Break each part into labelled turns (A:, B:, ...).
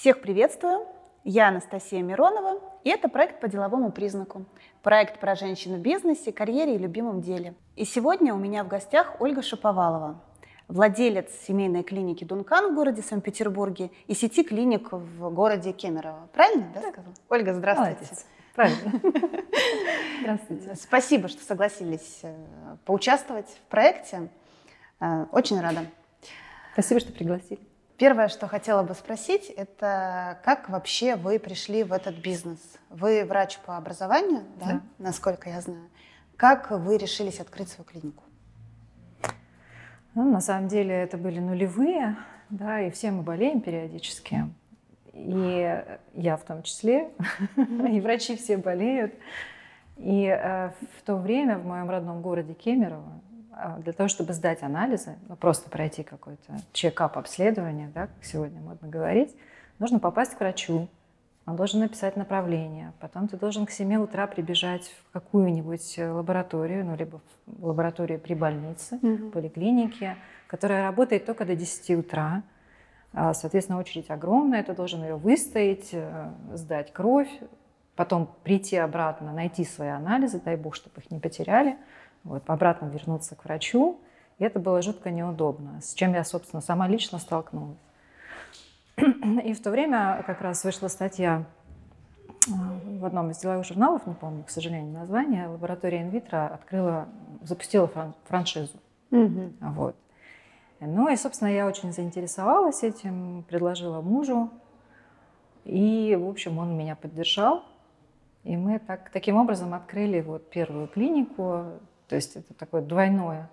A: Всех приветствую! Я Анастасия Миронова, и это проект по деловому признаку. Проект про женщин в бизнесе, карьере и любимом деле. И сегодня у меня в гостях Ольга Шаповалова, владелец семейной клиники «Дункан» в городе Санкт-Петербурге и сети клиник в городе Кемерово. Правильно, да, сказала? Ольга, здравствуйте.
B: Молодец. Правильно. Здравствуйте.
A: Спасибо, что согласились э, поучаствовать в проекте. Э, Очень рада.
B: Спасибо, что пригласили.
A: Первое, что хотела бы спросить, это как вообще вы пришли в этот бизнес? Вы врач по образованию, да,
B: Да.
A: насколько я знаю. Как вы решились открыть свою клинику?
B: Ну, на самом деле это были нулевые, да, и все мы болеем периодически. И я в том числе, и врачи все болеют. И э, в то время в моем родном городе Кемерово для того, чтобы сдать анализы, ну, просто пройти какой-то чекап обследование, да, как сегодня модно говорить, нужно попасть к врачу. Он должен написать направление. Потом ты должен к 7 утра прибежать в какую-нибудь лабораторию, ну, либо в лабораторию при больнице,
A: Мгм.
B: поликлинике, которая работает только до 10 утра. А, Соответственно, очередь огромная, ты должен ее выстоять, э, сдать кровь, потом прийти обратно, найти свои анализы, дай бог, чтобы их не потеряли, вот, обратно вернуться к врачу. И это было жутко неудобно, с чем я, собственно, сама лично столкнулась. И в то время как раз вышла статья э, в одном из деловых журналов, не помню, к сожалению, название, лаборатория инвитро открыла, запустила фран- франшизу.
A: Мгм.
B: Вот. Ну и, собственно, я очень заинтересовалась этим, предложила мужу. И, в общем, он меня поддержал. И мы так, таким образом открыли вот первую клинику. То есть это такое двойное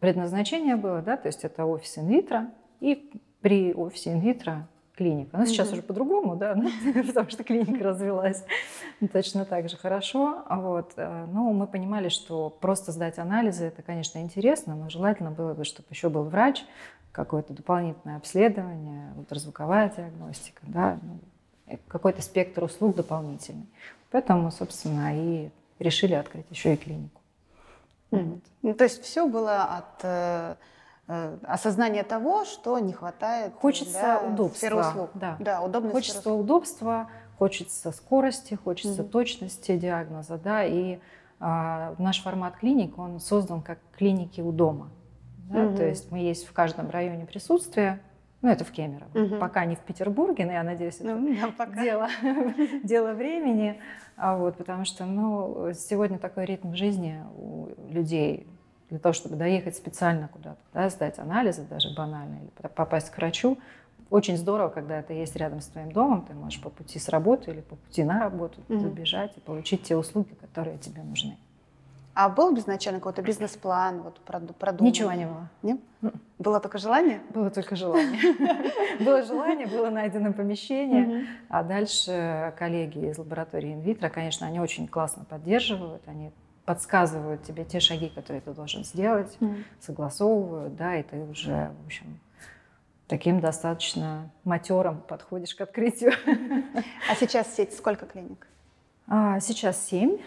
B: предназначение было, да, то есть это офис инвитро и при офисе инвитро клиника. Ну, сейчас
A: Мгм.
B: уже по-другому, да, потому что клиника развилась точно так же хорошо. Вот. э, Ну, мы понимали, что просто сдать анализы, это, конечно, интересно, но желательно было бы, чтобы еще был врач, какое-то дополнительное обследование, ультразвуковая диагностика, да, ну, какой-то спектр услуг дополнительный. Поэтому, собственно, и решили открыть еще и клинику.
A: Мгм. Ну, то есть все было от э, э, осознания того, что не хватает
B: Хочется
A: да,
B: удобства,
A: сферы
B: да.
A: да удобной сферы
B: Хочется удобства, хочется скорости, хочется
A: Мгм.
B: точности диагноза, да, и а, наш формат клиник, он создан как клиники у дома. да,
A: Мгм.
B: То есть мы есть в каждом районе присутствия, ну это в Кемерово,
A: Мгм.
B: пока не в Петербурге, но я надеюсь, это
A: Ну, да, пока.
B: дело, дело времени, а вот, потому что ну, сегодня такой ритм жизни у людей, для того, чтобы доехать специально куда-то, да, сдать анализы даже банальные, или по- попасть к врачу, очень здорово, когда это есть рядом с твоим домом, ты можешь по пути с работы или по пути на работу
A: Мгм.
B: забежать и получить те услуги, которые тебе нужны.
A: А был изначально какой-то бизнес-план, вот проду- продуманный?
B: Ничего не было.
A: Нет?
B: Мгм.
A: Было только желание?
B: Было только желание. Было желание, было найдено помещение. А дальше коллеги из лаборатории инвитро, конечно, они очень классно поддерживают, они подсказывают тебе те шаги, которые ты должен сделать, согласовывают, да, и ты уже, в общем, таким достаточно матером подходишь к открытию.
A: А сейчас сеть сколько клиник?
B: А сейчас семь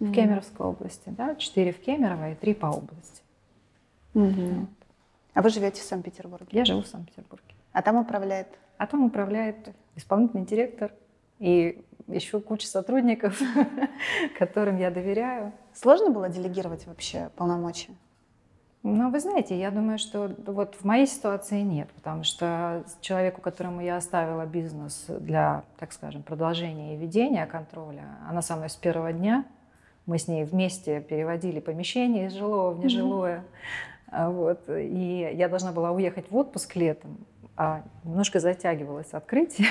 B: в. Кемеровской области, да, четыре в Кемерово и три по области.
A: Мгм. А вы живете в Санкт-Петербурге?
B: Я живу в Санкт-Петербурге.
A: А там управляет?
B: А там управляет исполнительный директор и еще куча сотрудников, которым я доверяю.
A: Сложно было делегировать вообще полномочия?
B: Ну, вы знаете, я думаю, что вот в моей ситуации нет, потому что человеку, которому я оставила бизнес для, так скажем, продолжения и ведения контроля, она со мной с первого дня, мы с ней вместе переводили помещение из жилого в нежилое, А вот, и я должна была уехать в отпуск летом, а немножко затягивалось открытие.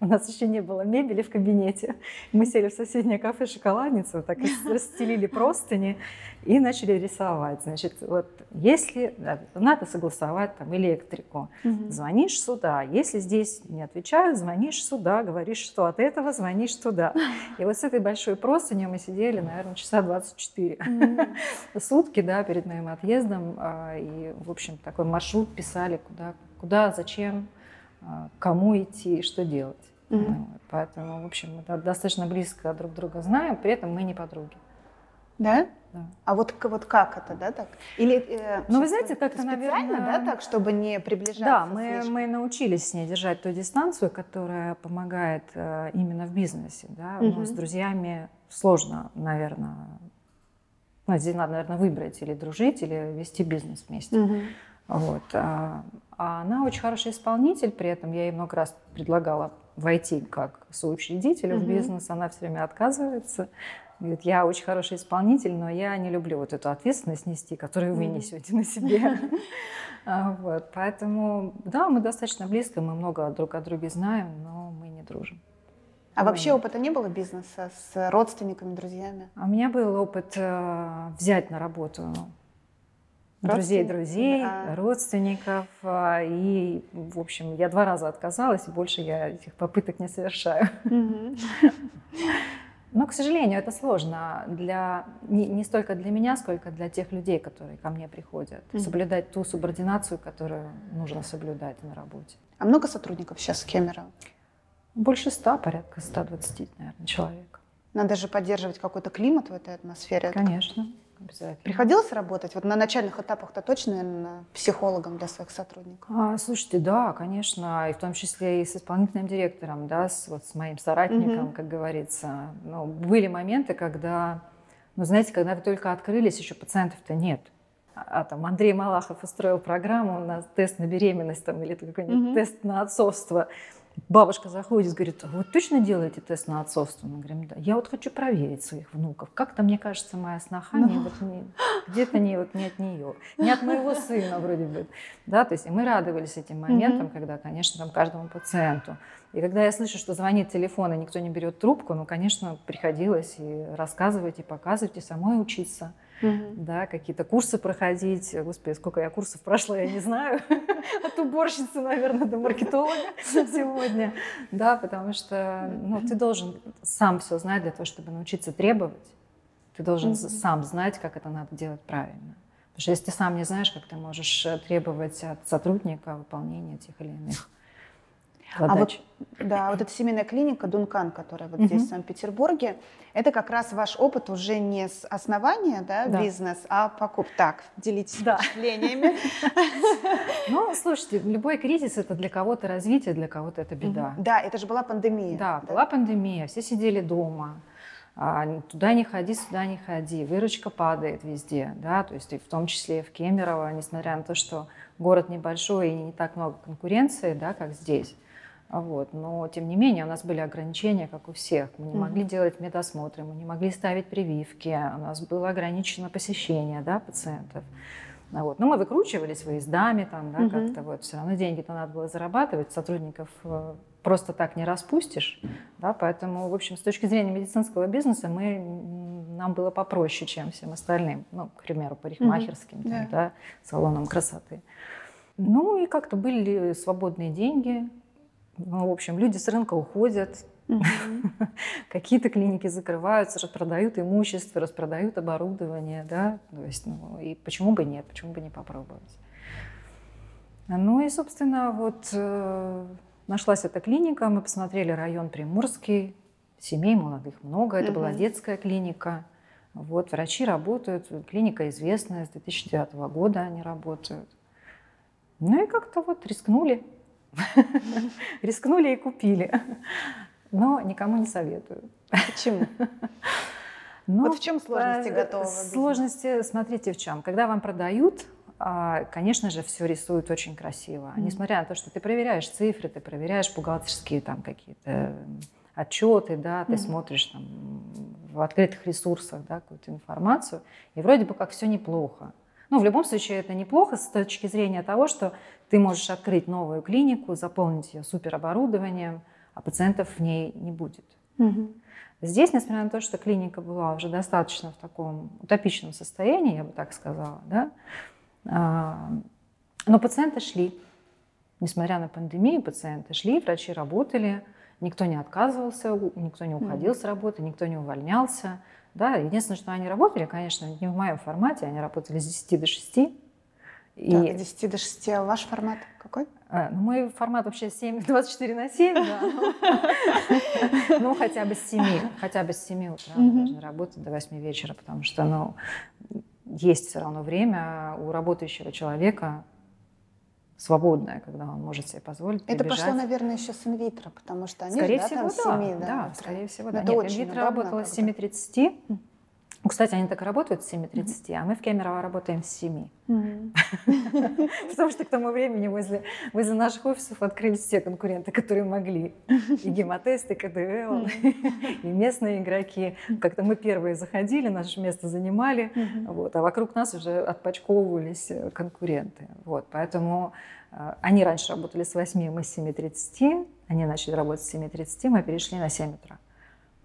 B: У нас еще не было мебели в кабинете. Мы сели в соседнее кафе «Шоколадница», вот так и расстелили простыни и начали рисовать. Значит, вот если да, надо согласовать там электрику, звонишь сюда. Если здесь не отвечают, звонишь сюда, говоришь, что от этого звонишь туда. И вот с этой большой простынью мы сидели, наверное, часа 24
A: Мгм.
B: сутки, да, перед моим отъездом. а, И, в общем, такой маршрут писали, куда, куда зачем, кому идти и что делать. Ну, вот, Поэтому, в общем, мы до- достаточно близко друг друга знаем, при этом мы не подруги.
A: Да?
B: да.
A: А вот, вот как это, да, так? Или,
B: э, ну, вы знаете, как-то,
A: специально,
B: наверное...
A: да, так, чтобы не приближаться
B: Да, мы, мы научились с ней держать ту дистанцию, которая помогает э, именно в бизнесе, да. Угу. Ну, с друзьями сложно, наверное, ну, здесь надо, наверное, выбрать или дружить, или вести бизнес вместе. Угу. Вот. А, а она очень хороший исполнитель, при этом я ей много раз предлагала войти как соучредителю угу. в бизнес, она все время отказывается. Говорит, я очень хороший исполнитель, но я не люблю вот эту ответственность нести, которую вы несете на себе. А, вот, поэтому, да, мы достаточно близко, мы много друг о друге знаем, но мы не дружим.
A: А вообще опыта не было бизнеса с родственниками, друзьями?
B: А у меня был опыт э, взять на работу друзей друзей, да. родственников. А, и, в общем, я два раза отказалась, и больше я этих попыток не совершаю. Но, к сожалению, это сложно для, не, не столько для меня, сколько для тех людей, которые ко мне приходят. Mm-hmm. Соблюдать ту субординацию, которую нужно соблюдать на работе.
A: А много сотрудников сейчас в Кемерово?
B: Больше ста, порядка 120, наверное, человек.
A: Надо же поддерживать какой-то климат в этой атмосфере.
B: Конечно. Обязательно.
A: Приходилось работать? Вот на начальных этапах-то точно, наверное, психологом для своих сотрудников?
B: А, слушайте, да, конечно, и в том числе и с исполнительным директором, да, с, вот, с моим соратником, угу. как говорится. Ну, были моменты, когда, ну, знаете, когда вы только открылись, еще пациентов-то нет. А, а там Андрей Малахов устроил программу на тест на беременность там, или какой-нибудь угу. тест на отцовство. Бабушка заходит, говорит, вы точно делаете тест на отцовство? Мы говорим, да. Я вот хочу проверить своих внуков. Как-то, мне кажется, моя сноха ну. вот не, где-то не, вот, не от нее, не от моего сына вроде бы. Да, то есть и мы радовались этим моментам, когда, конечно, там каждому пациенту. И когда я слышу, что звонит телефон, и никто не берет трубку, ну, конечно, приходилось и рассказывать, и показывать, и самой учиться угу. да, какие-то курсы проходить. Господи, сколько я курсов прошла, я не знаю. От уборщицы, наверное, до маркетолога сегодня. Да, потому что ну, ты должен сам все знать для того, чтобы научиться требовать. Ты должен угу. сам знать, как это надо делать правильно. Потому что если ты сам не знаешь, как ты можешь э, требовать от сотрудника выполнения тех или иных задач.
A: А вот, да, вот эта семейная клиника Дункан, которая вот угу. здесь, в Санкт-Петербурге, это как раз ваш опыт уже не с основания да, да. бизнес, а покуп. Так, делитесь да. впечатлениями.
B: Ну, слушайте, любой кризис – это для кого-то развитие, для кого-то это беда.
A: Да, это же была пандемия.
B: Да, была пандемия, все сидели дома. А, туда не ходи, сюда не ходи, выручка падает везде, да, то есть и в том числе и в Кемерово, несмотря на то, что город небольшой и не так много конкуренции, да, как здесь, вот. Но, тем не менее, у нас были ограничения, как у всех. Мы не mm-hmm. могли делать медосмотры, мы не могли ставить прививки, у нас было ограничено посещение да, пациентов. Вот. Но мы выкручивались выездами, там, да, mm-hmm. как-то вот. Все равно деньги-то надо было зарабатывать, сотрудников э, просто так не распустишь. Да, поэтому, в общем, с точки зрения медицинского бизнеса мы, нам было попроще, чем всем остальным. Ну, к примеру, парикмахерским, mm-hmm. там, yeah. да, салонам красоты. Ну и как-то были свободные деньги, ну, в общем, люди с рынка уходят, какие-то клиники закрываются, распродают имущество, распродают оборудование, да, то есть, ну, и почему бы нет, почему бы не попробовать. Ну и, собственно, вот э, нашлась эта клиника, мы посмотрели район Приморский, семей молодых много, это была детская клиника. Вот, врачи работают, клиника известная, с 2009 года они работают. Ну и как-то вот рискнули. Рискнули и купили. Но никому не советую.
A: Почему? Ну, вот в чем сложности готового
B: Сложности, смотрите, в чем. Когда вам продают, а, конечно же, все рисуют очень красиво. Mm-hmm. Несмотря на то, что ты проверяешь цифры, ты проверяешь бухгалтерские там какие-то отчеты, да, ты mm-hmm. смотришь там в открытых ресурсах да, какую-то информацию, и вроде бы как все неплохо. Ну, в любом случае, это неплохо с точки зрения того, что ты можешь открыть новую клинику, заполнить ее супероборудованием, а пациентов в ней не будет. Угу. Здесь, несмотря на то, что клиника была уже достаточно в таком утопичном состоянии, я бы так сказала, да, а, но пациенты шли. Несмотря на пандемию, пациенты шли, врачи работали, никто не отказывался, никто не уходил mm с работы, никто не увольнялся. Да, единственное, что они работали, конечно, не в моем формате, они работали с 10 до 6.
A: И... Так, с 10 до 6, а ваш формат какой?
B: А, ну, мой формат вообще 7, 24 на 7, да. Ну, хотя бы с 7, хотя бы с 7 утра мы должны работать до 8 вечера, потому что, ну, есть все равно время у работающего человека свободное, когда он может себе позволить
A: Это пошло, наверное, еще с инвитро, потому что они
B: скорее
A: же,
B: всего,
A: да, там
B: да,
A: 7, да,
B: да, скорее всего, да.
A: Это
B: Нет,
A: очень
B: инвитро работала с
A: когда-
B: 7.30. Ну, Кстати, они так и работают с 7.30, а мы в Кемерово работаем с 7.
A: Мгм.
B: Потому что к тому времени возле, возле наших офисов открылись все конкуренты, которые могли. И гемотест, и КДЛ, и местные игроки. Как-то мы первые заходили, наше место занимали, вот, а вокруг нас уже отпочковывались э, конкуренты. Вот, поэтому э, они раньше работали с 8, мы с 7.30, они начали работать с 7.30, мы перешли на 7 утра.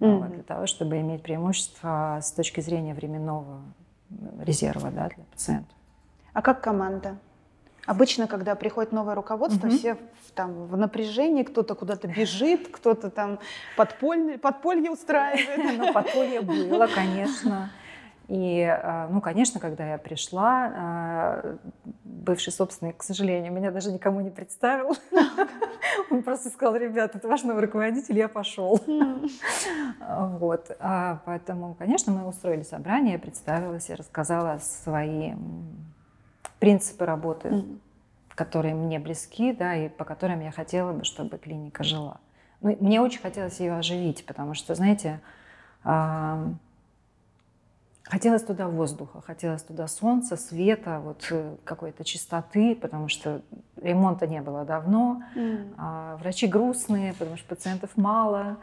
A: Мгм.
B: для того, чтобы иметь преимущество с точки зрения временного э, резерва да, для пациента.
A: А как команда? Обычно, когда приходит новое руководство,
B: Мгм.
A: все в, там, в напряжении, кто-то куда-то бежит, кто-то там подполье, подполье устраивает.
B: Ну, подполье было, конечно. И, э, ну, конечно, когда я пришла, э, бывший собственник, к сожалению, меня даже никому не представил. Он просто сказал, ребята, это ваш новый руководитель, я пошел. Вот. А Поэтому, конечно, мы устроили собрание, я представилась, я рассказала свои принципы работы, которые мне близки, да, и по которым я хотела бы, чтобы клиника жила. Ну, мне очень хотелось ее оживить, потому что, знаете, а, хотелось туда воздуха, хотелось туда солнца, света, вот э, какой-то чистоты, потому что ремонта не было давно,
A: М.
B: а врачи грустные, потому что пациентов мало,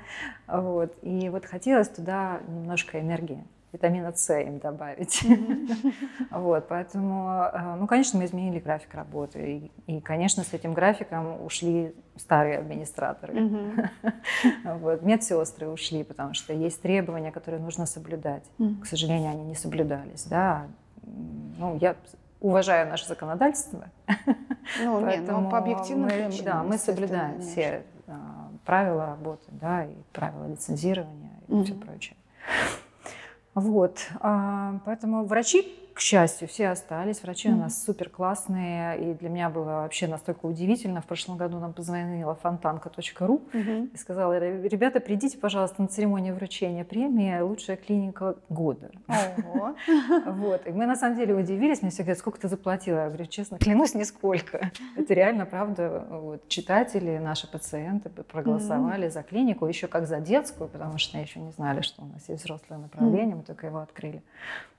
B: вот, и вот хотелось туда немножко энергии, витамина С им добавить. Вот, поэтому, э, ну, конечно, мы изменили график работы. И, и, конечно, с этим графиком ушли старые администраторы. Вот, медсестры ушли, потому что есть требования, которые нужно соблюдать. К сожалению, они не соблюдались. Да. Ну, я уважаю наше законодательство,
A: Ну, не,
B: поэтому
A: ну, по объективным
B: мы,
A: причинам.
B: да, мы соблюдаем все а, правила работы, да, и правила лицензирования и все прочее. Вот, а, поэтому врачи, к счастью, все остались. Врачи у нас супер классные, и для меня было вообще настолько удивительно. В прошлом году нам позвонила фонтанка.ру
A: Мгм.
B: и сказала, «Ре- ребята, придите, пожалуйста, на церемонию вручения премии «Лучшая клиника года». Вот. И мы на самом деле удивились, мне все говорят, сколько ты заплатила? Я говорю, честно, клянусь, нисколько. Это реально правда. Вот. Читатели, наши пациенты проголосовали за клинику, еще как за детскую, потому что еще не знали, что у нас есть взрослое направление, мы только его открыли.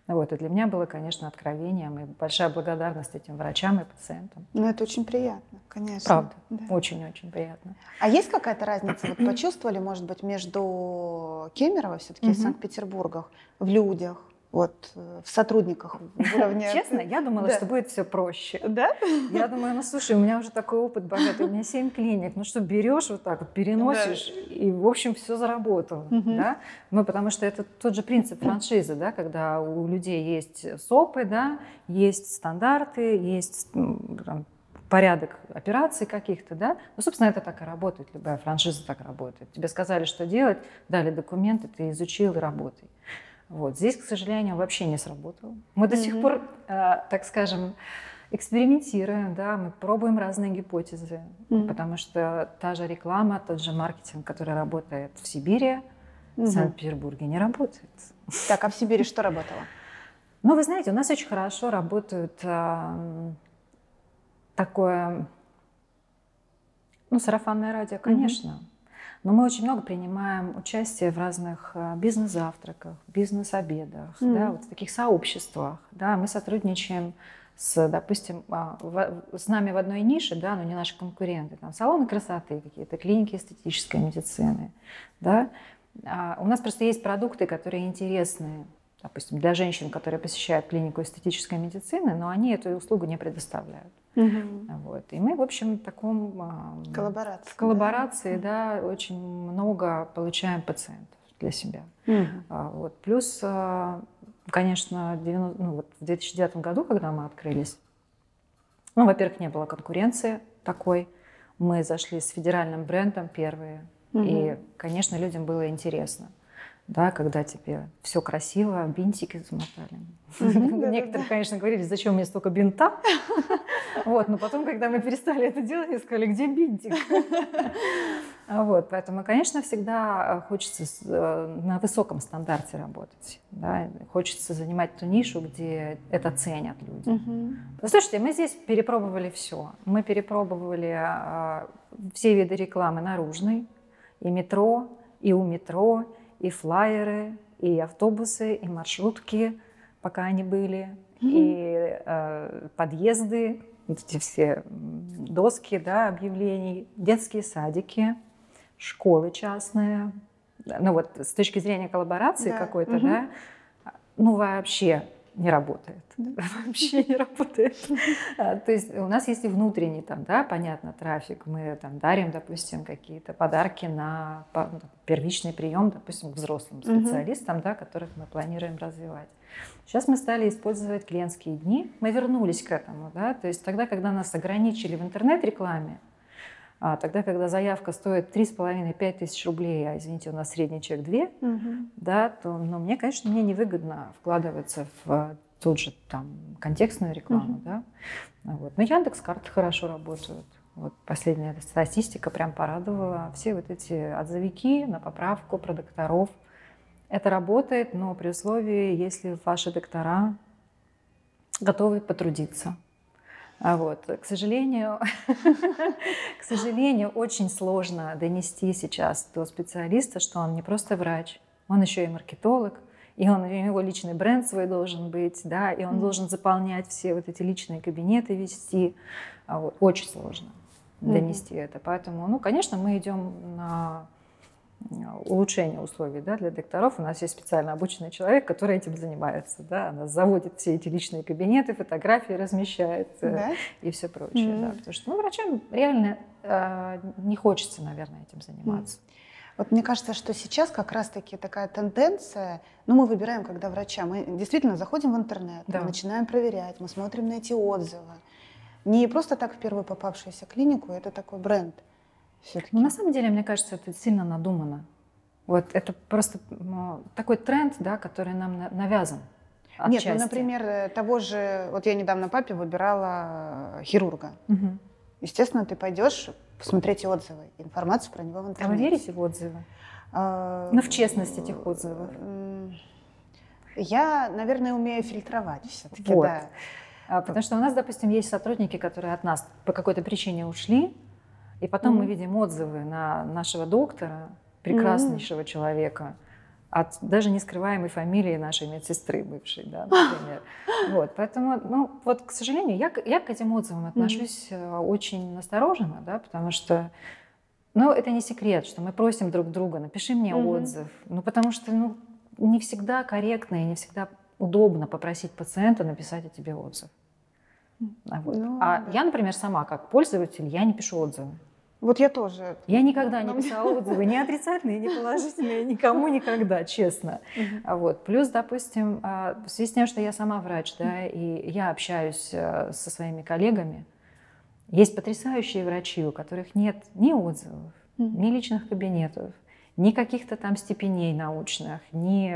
B: Вот. И для меня было, конечно, откровением и большая благодарность этим врачам и пациентам.
A: Ну, это очень приятно, конечно.
B: Правда.
A: Да.
B: Очень-очень приятно.
A: А есть какая-то разница, вот почувствовали, может быть, между Кемерово все-таки и
B: Мгм.
A: Санкт-Петербургах в людях, вот э, в сотрудниках в уровне...
B: Честно, я думала,
A: Да.
B: что будет все проще.
A: Да?
B: Я думаю, ну слушай, у меня уже такой опыт богатый, у меня 7 клиник, ну что, берешь вот так вот, переносишь, и в общем все заработало.
A: Мгм.
B: Да? Ну, потому что это тот же принцип франшизы, да, когда у людей есть СОПы, да, есть стандарты, есть там, порядок операций каких-то, да. Ну, собственно, это так и работает, любая франшиза так работает. Тебе сказали, что делать, дали документы, ты изучил и работай. Вот. Здесь, к сожалению, вообще не сработало. Мы до сих пор, э, так скажем, экспериментируем, да, мы пробуем разные гипотезы,
A: Мгм.
B: потому что та же реклама, тот же маркетинг, который работает в Сибири, в
A: Мгм.
B: Санкт-Петербурге не работает.
A: Так, а в Сибири что работало?
B: Но вы знаете, у нас очень хорошо работают ам, такое, ну, сарафанное радио, конечно. Но мы очень много принимаем участие в разных а, бизнес-завтраках, бизнес-обедах, да,
A: Мгм.
B: вот в таких сообществах. Да, мы сотрудничаем с, допустим, а, с нами в одной нише, да, но не наши конкуренты, там салоны красоты какие-то, клиники эстетической медицины, да. А у нас просто есть продукты, которые интересны, допустим, для женщин, которые посещают клинику эстетической медицины, но они эту услугу не предоставляют. Вот. И мы, в общем, в таком а,
A: Коллаборация.
B: в коллаборации, да, очень много получаем пациентов для себя.
A: да?
B: А, Вот. Плюс, а, конечно, 90 ну, вот в 2009 году, когда мы открылись, ну, во-первых, не было конкуренции такой. Мы зашли с федеральным брендом первые. И,
A: Мгм.
B: конечно, людям было интересно. Да, когда тебе все красиво, бинтики замотали. Некоторые, конечно, говорили, зачем мне столько бинта? Вот, но потом, когда мы перестали это делать, они сказали, где бинтик? Вот, поэтому, конечно, всегда хочется э, на высоком стандарте работать. Да? Хочется занимать ту нишу, где это ценят люди. Угу. Слушайте, мы здесь перепробовали все. Мы перепробовали э, все виды рекламы наружной, и метро, и у метро, и флайеры, и автобусы, и маршрутки, пока они были, mm-hmm. и э, подъезды, вот эти все доски да, объявлений, детские садики, школы частные. Ну вот с точки зрения коллаборации да. какой-то, mm-hmm. да, ну вообще не работает. Да. Вообще не работает. А, то есть у нас есть и внутренний там, да, понятно, трафик. Мы там дарим, допустим, какие-то подарки на ну, первичный прием, допустим, к взрослым специалистам, угу. да, которых мы планируем развивать. Сейчас мы стали использовать клиентские дни. Мы вернулись к этому, да, то есть тогда, когда нас ограничили в интернет-рекламе, тогда, когда заявка стоит 3,5-5 тысяч рублей, а, извините, у нас средний чек 2, угу. да, то ну, мне, конечно, мне невыгодно вкладываться в тот же там контекстную рекламу. Угу. Да? Вот. Но Яндекс карты хорошо работают. Вот последняя статистика прям порадовала. Все вот эти отзывики на поправку продукторов. Это работает, но при условии, если ваши доктора готовы потрудиться. А вот, к сожалению, к сожалению, очень сложно донести сейчас до специалиста, что он не просто врач, он еще и маркетолог, и он, у него личный бренд свой должен быть, да, и он должен заполнять все вот эти личные кабинеты, вести. А вот, очень сложно донести mm это. Поэтому, ну, конечно, мы идем на улучшение условий да, для докторов. У нас есть специально обученный человек, который этим занимается. Да? Она заводит все эти личные кабинеты, фотографии размещает э, да? и все прочее. Mm-hmm. Да? Потому что ну, врачам реально э, не хочется, наверное, этим заниматься. Mm-hmm.
A: Вот мне кажется, что сейчас как раз-таки такая тенденция, ну мы выбираем, когда врача, мы действительно заходим в интернет, да. начинаем проверять, мы смотрим на эти отзывы. Не просто так в первую попавшуюся клинику, это такой бренд
B: все-таки? Ну, на самом деле, мне кажется, это сильно надумано. Вот это просто такой тренд, да, который нам навязан.
A: Отчасти. Нет, ну, например, э, того же, вот я недавно папе выбирала э, хирурга. Угу. Естественно, ты пойдешь посмотреть отзывы, информацию про него в интернете.
B: А вы верите в отзывы? А, ну, в честность этих отзывов.
A: Я, наверное, умею фильтровать все-таки,
B: вот. да. А, потому что у нас, допустим, есть сотрудники, которые от нас по какой-то причине ушли, и потом mm-hmm. мы видим отзывы на нашего доктора, прекраснейшего mm-hmm. человека, от даже не скрываемой фамилии нашей медсестры бывшей, да, например. Вот, поэтому, ну, вот, к сожалению, я, я к этим отзывам отношусь mm-hmm. очень настороженно, да, потому что, ну, это не секрет, что мы просим друг друга, напиши мне mm-hmm. отзыв, ну, потому что, ну, не всегда корректно и не всегда удобно попросить пациента написать о тебе отзыв. Вот. Ну, а да. я, например, сама как пользователь, я не пишу отзывы.
A: Вот я тоже.
B: Я никогда не писала отзывы, ни отрицательные, ни положительные, никому никогда, честно. Uh-huh. Вот. Плюс, допустим, в связи с тем, что я сама врач, да, и я общаюсь э, со своими коллегами, есть потрясающие врачи, у которых нет ни отзывов, uh-huh. ни личных кабинетов, ни каких-то там степеней научных, ни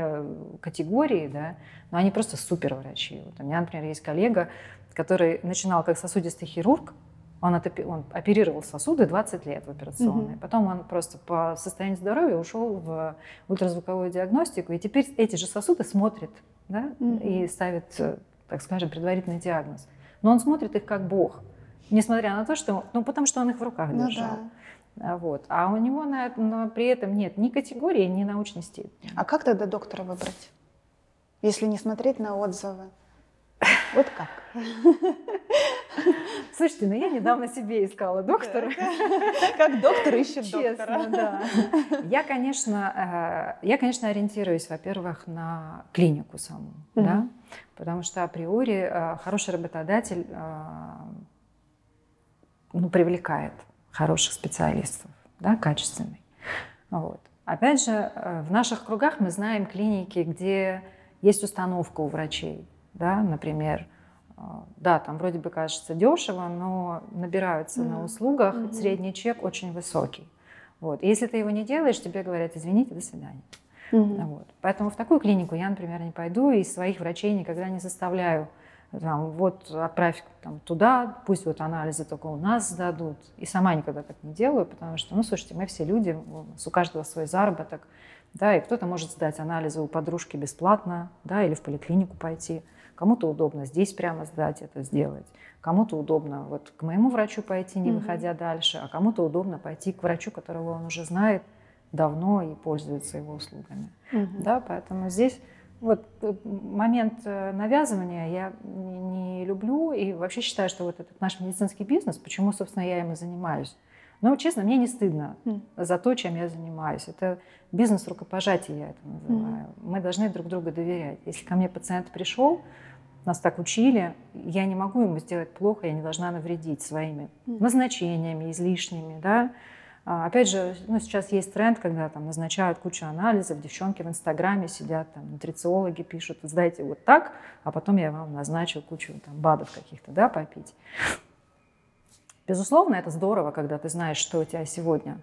B: категории, да, но они просто супер врачи. Вот у меня, например, есть коллега, который начинал как сосудистый хирург, он, отопи, он оперировал сосуды 20 лет в операционной. Угу. Потом он просто по состоянию здоровья ушел в ультразвуковую диагностику. И теперь эти же сосуды смотрит да, угу. и ставит, так скажем, предварительный диагноз. Но он смотрит их как бог. Несмотря на то, что... Ну, потому что он их в руках ну, держал. Да. Вот. А у него на, но при этом нет ни категории, ни научной степени.
A: А как тогда доктора выбрать, если не смотреть на отзывы? Вот как?
B: Слушайте, ну я недавно себе искала доктора.
A: Как доктор ищет доктора.
B: да. Я, конечно, э, я, конечно, ориентируюсь, во-первых, на клинику саму, да, потому что априори э, хороший работодатель э, ну, привлекает хороших специалистов, да, качественный. Вот. Опять же, в наших кругах мы знаем клиники, где есть установка у врачей, да, например, а, да, там вроде бы кажется дешево, но набираются mm-hmm. на услугах, mm-hmm. средний чек очень высокий. Вот. И если ты его не делаешь, тебе говорят, извините, до свидания. Угу. Вот. Поэтому в такую клинику я, например, не пойду и своих врачей никогда не заставляю там, вот отправь там, туда, пусть вот анализы только у нас сдадут. И сама никогда так не делаю, потому что, ну, слушайте, мы все люди, у каждого свой заработок, да, и кто-то может сдать анализы у подружки бесплатно, да, или в поликлинику пойти. Кому-то удобно здесь прямо сдать это, сделать. Кому-то удобно вот к моему врачу пойти, не выходя mm-hmm. дальше, а кому-то удобно пойти к врачу, которого он уже знает давно и пользуется его услугами. Mm-hmm. Да, поэтому здесь вот э, момент э, навязывания я не, не люблю и вообще считаю, что вот этот наш медицинский бизнес, почему, собственно, я им и занимаюсь. Но, честно, мне не стыдно mm. за то, чем я занимаюсь. Это бизнес рукопожатия, я это называю. Mm. Мы должны друг другу доверять. Если ко мне пациент пришел, нас так учили, я не могу ему сделать плохо, я не должна навредить своими mm. назначениями излишними, да, а, опять же, ну, сейчас есть тренд, когда там назначают кучу анализов, девчонки в Инстаграме сидят, там, нутрициологи пишут, сдайте вот так, а потом я вам назначу кучу там, БАДов каких-то, да, попить. Безусловно, это здорово, когда ты знаешь, что у тебя сегодня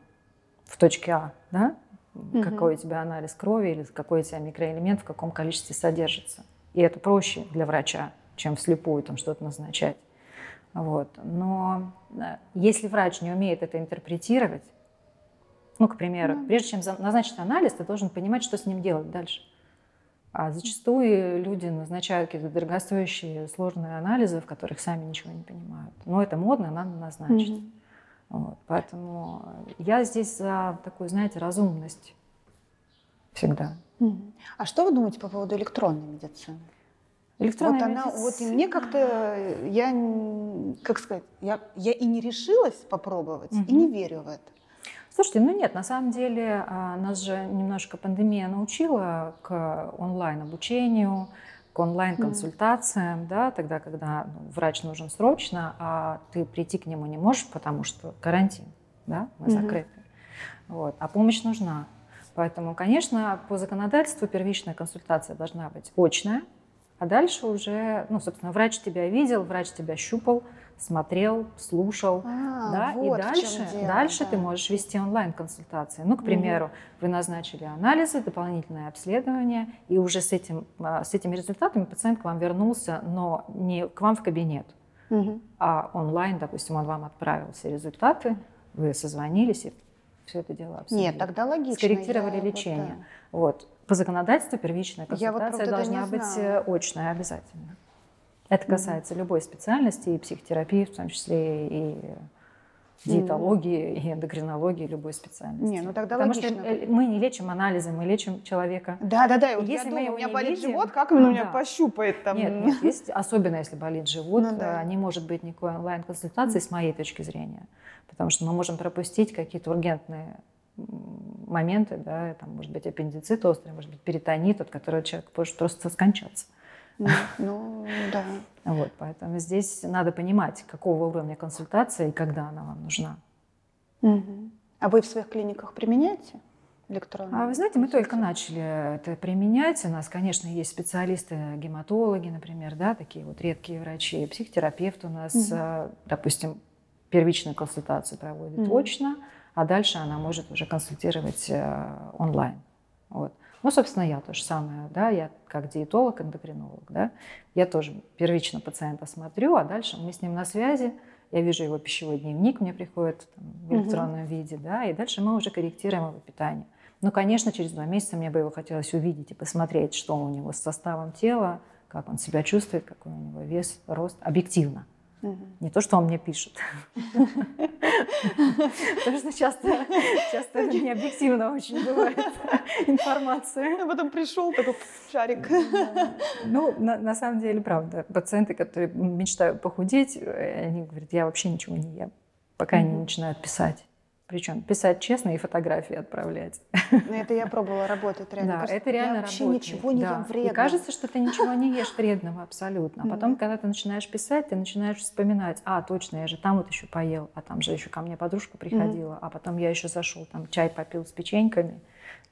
B: в точке А, да, угу. какой у тебя анализ крови или какой у тебя микроэлемент в каком количестве содержится. И это проще для врача, чем вслепую там что-то назначать. Вот. Но э, если врач не умеет это интерпретировать, ну, к примеру, mm. прежде чем назначить анализ, ты должен понимать, что с ним делать дальше. А зачастую люди назначают какие-то дорогостоящие сложные анализы, в которых сами ничего не понимают. Но это модно, надо назначить. Mm-hmm. Вот. Поэтому я здесь за такую, знаете, разумность всегда.
A: Mm-hmm. А что вы думаете по поводу электронной медицины?
B: Электронная
A: вот она, вот и мне как-то, я, как сказать, я, я и не решилась попробовать, угу. и не верю в это.
B: Слушайте, ну нет, на самом деле а, нас же немножко пандемия научила к онлайн-обучению, к онлайн-консультациям, mm. да, тогда, когда ну, врач нужен срочно, а ты прийти к нему не можешь, потому что карантин, да, мы mm-hmm. закрыты. Вот, а помощь нужна. Поэтому, конечно, по законодательству первичная консультация должна быть очная, а дальше уже, ну, собственно, врач тебя видел, врач тебя щупал, смотрел, слушал, а, да, вот и дальше, дело, дальше да. ты можешь вести онлайн-консультации. Ну, к примеру, угу. вы назначили анализы, дополнительное обследование, и уже с, этим, а, с этими результатами пациент к вам вернулся, но не к вам в кабинет, угу. а онлайн, допустим, он вам отправил все результаты, вы созвонились и все это дело обсудили.
A: Нет, тогда логично.
B: Скорректировали я, лечение. Вот, да. вот. По законодательству первичная консультация вот, должна быть э, очная обязательно. Это касается mm-hmm. любой специальности, и психотерапии, в том числе и диетологии, mm-hmm. и эндокринологии, любой специальности.
A: Не, ну тогда
B: Потому
A: логично.
B: что э, мы не лечим анализы, мы лечим человека.
A: Да, да, да. И вот если я мы думаю, у меня болит видим, живот, как он ну, меня да. пощупает там?
B: Нет, нет, есть, особенно если болит живот, ну, да. не может быть никакой онлайн-консультации mm-hmm. с моей точки зрения. Потому что мы можем пропустить какие-то ургентные моменты, да, там может быть аппендицит острый, может быть перитонит, от которого человек может просто скончаться.
A: Ну, да.
B: Вот, поэтому здесь надо понимать, какого уровня консультация и когда она вам нужна.
A: Угу. А вы в своих клиниках применяете? электронную?
B: А вы знаете, мы только начали это применять. У нас, конечно, есть специалисты, гематологи, например, да, такие вот редкие врачи, психотерапевт у нас, угу. допустим, первичную консультацию проводит угу. очно, а дальше она может уже консультировать э, онлайн. Вот. Ну, собственно, я то же самое, да, я как диетолог, эндокринолог, да, я тоже первично пациента смотрю, а дальше мы с ним на связи, я вижу его пищевой дневник, мне приходит там, в электронном угу. виде, да, и дальше мы уже корректируем его питание. Ну, конечно, через два месяца мне бы его хотелось увидеть и посмотреть, что у него с составом тела, как он себя чувствует, какой у него вес, рост, объективно. Угу. Не то, что он мне пишет. Потому что часто, часто необъективно очень бывает информация.
A: А потом пришел такой шарик.
B: Ну, на самом деле, правда. Пациенты, которые мечтают похудеть, они говорят, я вообще ничего не ем, пока они начинают писать. Причем писать честно и фотографии отправлять.
A: Ну, это я пробовала работать реально.
B: Да, кажется, это реально я
A: вообще работает. ничего не да. ем вредного.
B: И кажется, что ты ничего не ешь вредного абсолютно. А потом, когда ты начинаешь писать, ты начинаешь вспоминать, а, точно, я же там вот еще поел, а там же еще ко мне подружка приходила, а потом я еще зашел, там чай попил с печеньками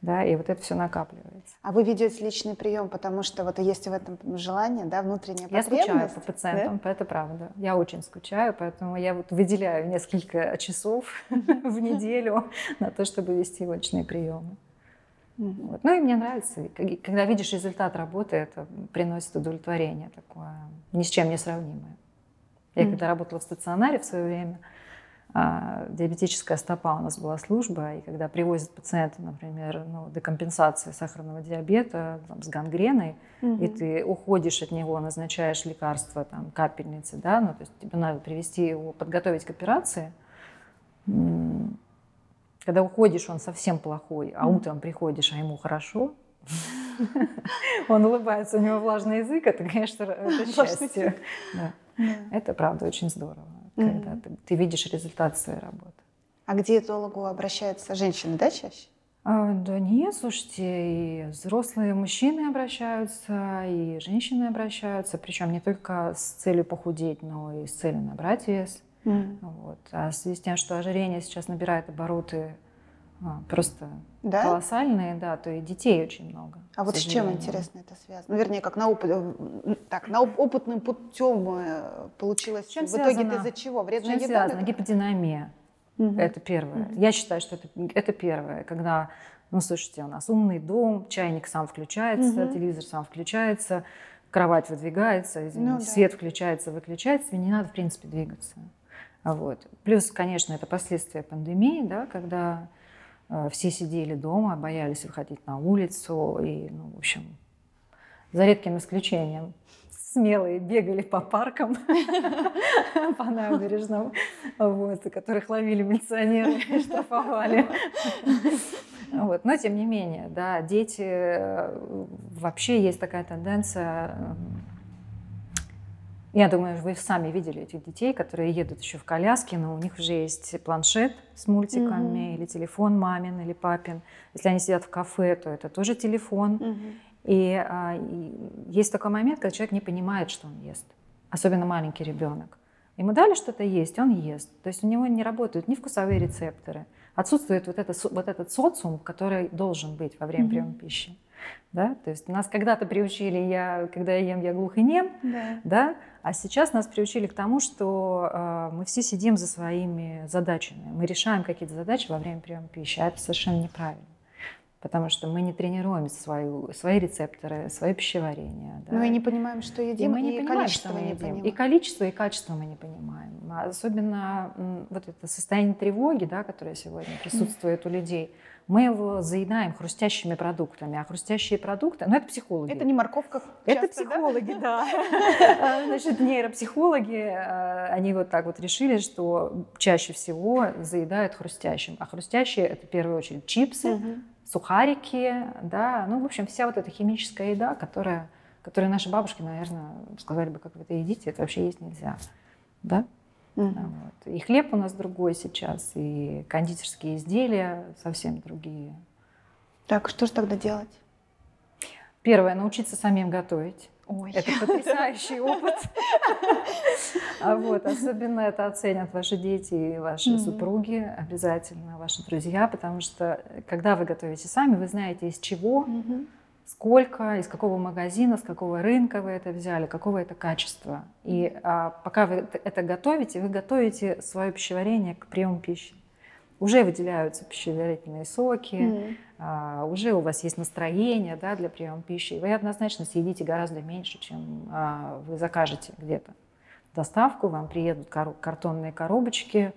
B: да, и вот это все накапливается.
A: А вы ведете личный прием, потому что вот есть в этом желание, да, внутренняя
B: я потребность? Я скучаю по пациентам, да? это правда. Я очень скучаю, поэтому я вот выделяю несколько часов в неделю на то, чтобы вести личные приемы. Вот. Ну и мне нравится, когда видишь результат работы, это приносит удовлетворение такое, ни с чем не сравнимое. Я когда работала в стационаре в свое время, диабетическая стопа у нас была служба, и когда привозят пациента, например, ну, декомпенсации сахарного диабета там, с гангреной, угу. и ты уходишь от него, назначаешь лекарства, там, капельницы, да, ну, то есть тебе надо привести его, подготовить к операции. Когда уходишь, он совсем плохой, а утром приходишь, а ему хорошо, он улыбается, у него влажный язык, это, конечно, это счастье. Это правда очень здорово когда ты, ты видишь результат своей работы.
A: А к диетологу обращаются женщины, да, чаще?
B: А, да нет, слушайте, и взрослые мужчины обращаются, и женщины обращаются, причем не только с целью похудеть, но и с целью набрать вес. Mm. Вот. А в связи с тем, что ожирение сейчас набирает обороты просто да? колоссальные, да, то и детей очень много.
A: А вот с чем, интересно, это связано? Ну, вернее, как на опыт, так, на опытным путем э, получилось. Чем в итоге это из-за чего?
B: Вредная чем еда? связано? Гиподинамия. Угу. Это первое. Угу. Я считаю, что это, это первое, когда, ну, слушайте, у нас умный дом, чайник сам включается, угу. телевизор сам включается, кровать выдвигается, извините, ну, да. свет включается, выключается, и не надо, в принципе, двигаться. Вот. Плюс, конечно, это последствия пандемии, да, когда Э, все сидели дома, боялись выходить на улицу. И, ну, в общем, за редким исключением смелые бегали по паркам, по набережным, вот, которых ловили милиционеры и штрафовали. Вот. Но тем не менее, да, дети, э, вообще есть такая тенденция я думаю, вы сами видели этих детей, которые едут еще в коляске, но у них уже есть планшет с мультиками mm-hmm. или телефон мамин или папин. Если они сидят в кафе, то это тоже телефон. Mm-hmm. И, а, и есть такой момент, когда человек не понимает, что он ест, особенно маленький ребенок. Ему дали что-то есть, он ест. То есть у него не работают ни вкусовые рецепторы. Отсутствует вот, это, вот этот социум, который должен быть во время mm-hmm. приема пищи. Да? То есть нас когда-то приучили, я, когда я ем, я глух и нем, да. Да? А сейчас нас приучили к тому, что э, мы все сидим за своими задачами, мы решаем какие-то задачи во время приема пищи, а это совершенно неправильно. Потому что мы не тренируем свою, свои рецепторы, свое пищеварение.
A: Да? Мы не понимаем, что едим,
B: и, мы не и понимаем, количество что мы едим. Понимаем. И количество, и качество мы не понимаем. Особенно вот это состояние тревоги, да, которое сегодня присутствует у людей – мы его заедаем хрустящими продуктами. А хрустящие продукты, ну это психологи.
A: Это не морковка.
B: Это психологи, да. А, значит, нейропсихологи, а, они вот так вот решили, что чаще всего заедают хрустящим. А хрустящие это в первую очередь чипсы, сухарики, да, ну в общем вся вот эта химическая еда, которая, которую наши бабушки, наверное, сказали бы, как вы это едите, это вообще есть нельзя, да. Mm. Вот. И хлеб у нас другой сейчас, и кондитерские изделия совсем другие.
A: Так, что же тогда делать?
B: Первое, научиться самим готовить.
A: Ой.
B: Это потрясающий опыт. А вот, особенно это оценят ваши дети и ваши mm-hmm. супруги, обязательно ваши друзья, потому что когда вы готовите сами, вы знаете из чего, mm-hmm сколько, из какого магазина, с какого рынка вы это взяли, какого это качества. И а, пока вы это готовите, вы готовите свое пищеварение к приему пищи. Уже выделяются пищеварительные соки, mm. а, уже у вас есть настроение да, для приема пищи. Вы однозначно съедите гораздо меньше, чем а, вы закажете где-то доставку. Вам приедут кар- картонные коробочки,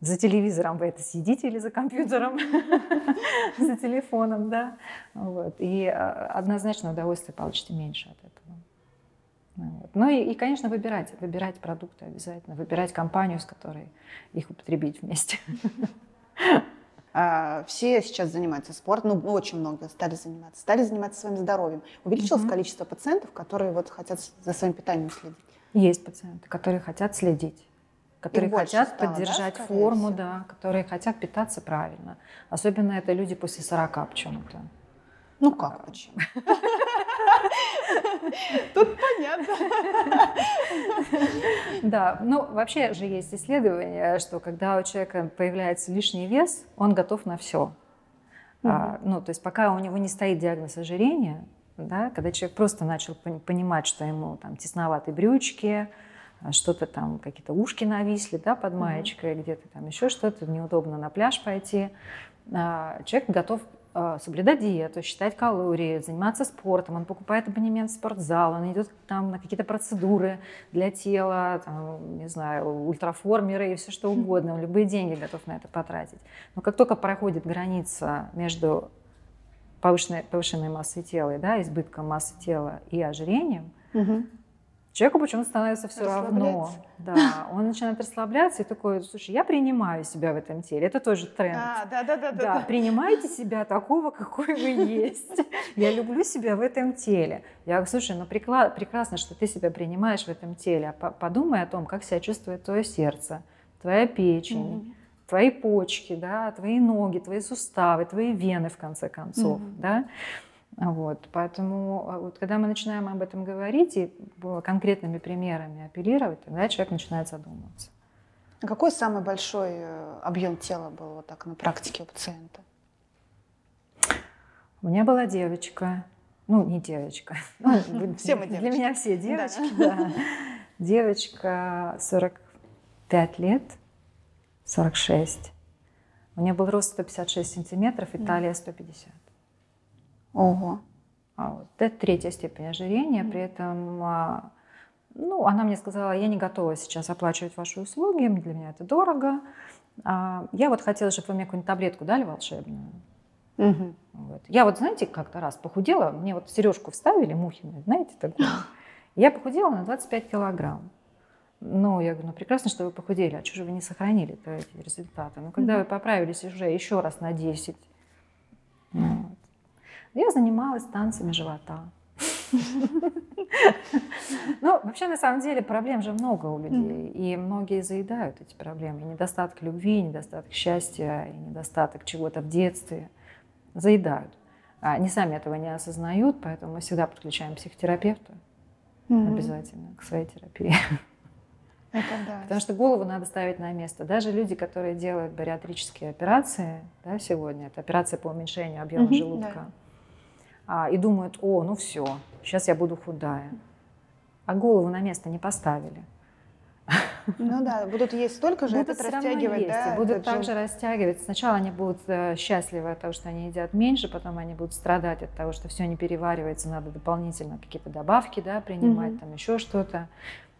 B: за телевизором вы это сидите или за компьютером, за телефоном, да. Вот. И а, однозначно удовольствие получите меньше от этого. Вот. Ну и, и, конечно, выбирать, выбирать продукты обязательно, выбирать компанию, с которой их употребить вместе.
A: А, все сейчас занимаются спортом, ну, очень много стали заниматься, стали заниматься своим здоровьем. Увеличилось количество пациентов, которые вот хотят за своим питанием следить?
B: Есть пациенты, которые хотят следить которые хотят стало, поддержать да, форму, всего? да, которые хотят питаться правильно. Особенно это люди после 40 почему-то.
A: Ну как, почему? Тут понятно.
B: Да, ну вообще же есть исследование, что когда у человека появляется лишний вес, он готов на все. А, ну, то есть пока у него не стоит диагноз ожирения, да, когда человек просто начал понимать, что ему там тесноваты брючки, что-то там, какие-то ушки нависли, да, под маечкой, mm-hmm. где-то там еще что-то, неудобно на пляж пойти. А, человек готов э, соблюдать диету, считать калории, заниматься спортом, он покупает абонемент в спортзал, он идет там на какие-то процедуры для тела, там, не знаю, ультраформеры и все что угодно, он любые деньги готов на это потратить. Но как только проходит граница между повышенной, повышенной массой тела, да, избытком массы тела и ожирением, угу. Человеку почему-то становится все равно. Да, он начинает расслабляться и такой, слушай, я принимаю себя в этом теле. Это тоже тренд. А,
A: да, да, да, да,
B: да. Принимайте себя такого, какой вы есть. Я люблю себя в этом теле. Я говорю, слушай, ну прекрасно, что ты себя принимаешь в этом теле. А подумай о том, как себя чувствует твое сердце, твоя печень твои почки, да, твои ноги, твои суставы, твои вены, в конце концов, mm-hmm. да. Вот, поэтому а, вот, когда мы начинаем об этом говорить и конкретными примерами апеллировать, тогда человек начинает задумываться.
A: А какой самый большой э, объем тела был вот так на практике у пациента?
B: У меня была девочка, ну не девочка,
A: ну, все мы
B: Для меня все девочки, да. Девочка 45 лет, 46. У нее был рост 156 сантиметров и талия 150.
A: Ого.
B: А вот это третья степень ожирения. При этом а, ну, она мне сказала, я не готова сейчас оплачивать ваши услуги, для меня это дорого. А, я вот хотела, чтобы вы мне какую-нибудь таблетку дали волшебную. Угу. Вот. Я вот, знаете, как-то раз похудела, мне вот сережку вставили, мухины, знаете, такую. Я похудела на 25 килограмм. Ну, я говорю, ну прекрасно, что вы похудели, а что же вы не сохранили эти результаты? Ну, когда mm-hmm. вы поправились уже еще раз на 10, вот. Я занималась танцами живота. Ну, вообще, на самом деле, проблем же много у людей, и многие заедают эти проблемы. И недостаток любви, и недостаток счастья, и недостаток чего-то в детстве заедают. Они сами этого не осознают, поэтому мы всегда подключаем психотерапевта обязательно к своей терапии.
A: Это да.
B: Потому что голову надо ставить на место. Даже люди, которые делают бариатрические операции да, сегодня, это операция по уменьшению объема угу, желудка, да. А, и думают, о, ну все, сейчас я буду худая. А голову на место не поставили.
A: Ну да, будут есть столько же, будут этот растягивать, есть, да?
B: Будут также растягивать. Сначала они будут э, счастливы от того, что они едят меньше, потом они будут страдать от того, что все не переваривается, надо дополнительно какие-то добавки да, принимать, угу. там еще что-то.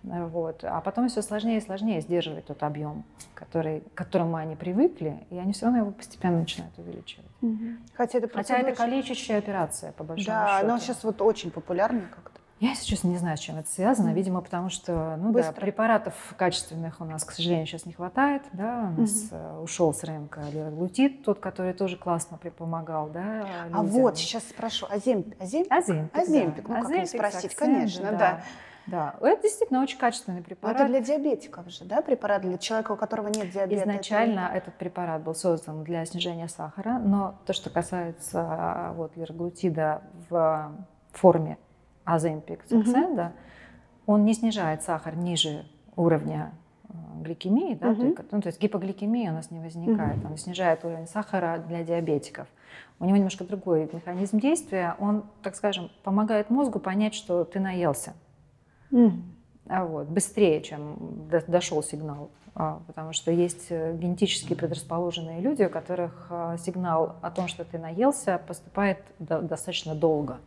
B: Вот. А потом все сложнее и сложнее сдерживать тот объем, который, к которому они привыкли, и они все равно его постепенно начинают увеличивать. Угу.
A: Хотя, это,
B: Хотя это калечащая операция, по большому
A: да,
B: счету.
A: Да, но сейчас вот очень популярна как-то.
B: Я, если честно, не знаю, с чем это связано. Видимо, потому что ну, да, препаратов качественных у нас, к сожалению, сейчас не хватает. Да? У нас угу. ушел с рынка лираглутид, тот, который тоже классно помогал. Да,
A: а вот, сейчас спрошу, аземпик? Аземпик,
B: аземпик,
A: аземпик да. ну как не спросить, конечно, да. да.
B: Да, это действительно очень качественный препарат.
A: Но это для диабетиков же, да, препарат для человека, у которого нет диабета?
B: Изначально это... этот препарат был создан для снижения сахара, но то, что касается а, вот, лираглутида в форме Аземпик угу. он не снижает сахар ниже уровня а, гликемии, да, угу. то, ну, то есть гипогликемии у нас не возникает, угу. он снижает уровень сахара для диабетиков. У него немножко другой механизм действия, он, так скажем, помогает мозгу понять, что ты наелся. Mm. Вот, быстрее, чем дошел сигнал. А, потому что есть э, генетически предрасположенные люди, у которых а, сигнал о том, что ты наелся, поступает достаточно долго.